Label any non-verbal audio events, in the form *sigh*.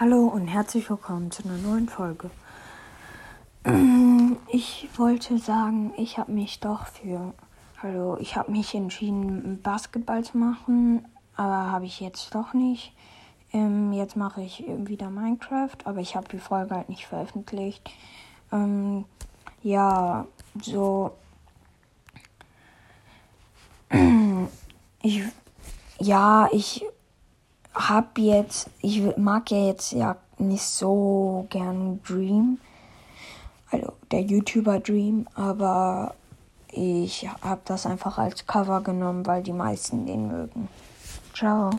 Hallo und herzlich willkommen zu einer neuen Folge. *clears throat* Ich wollte sagen, ich habe mich doch für, hallo, ich habe mich entschieden, Basketball zu machen, aber habe ich jetzt doch nicht. Ähm, jetzt mache ich wieder Minecraft, aber ich habe die Folge halt nicht veröffentlicht. Ähm, ja, so. *clears throat* Ich, ja, ich habe jetzt, ich mag ja jetzt ja nicht so gern Dream, also der YouTuber Dream, aber ich habe das einfach als Cover genommen, weil die meisten den mögen. Ciao.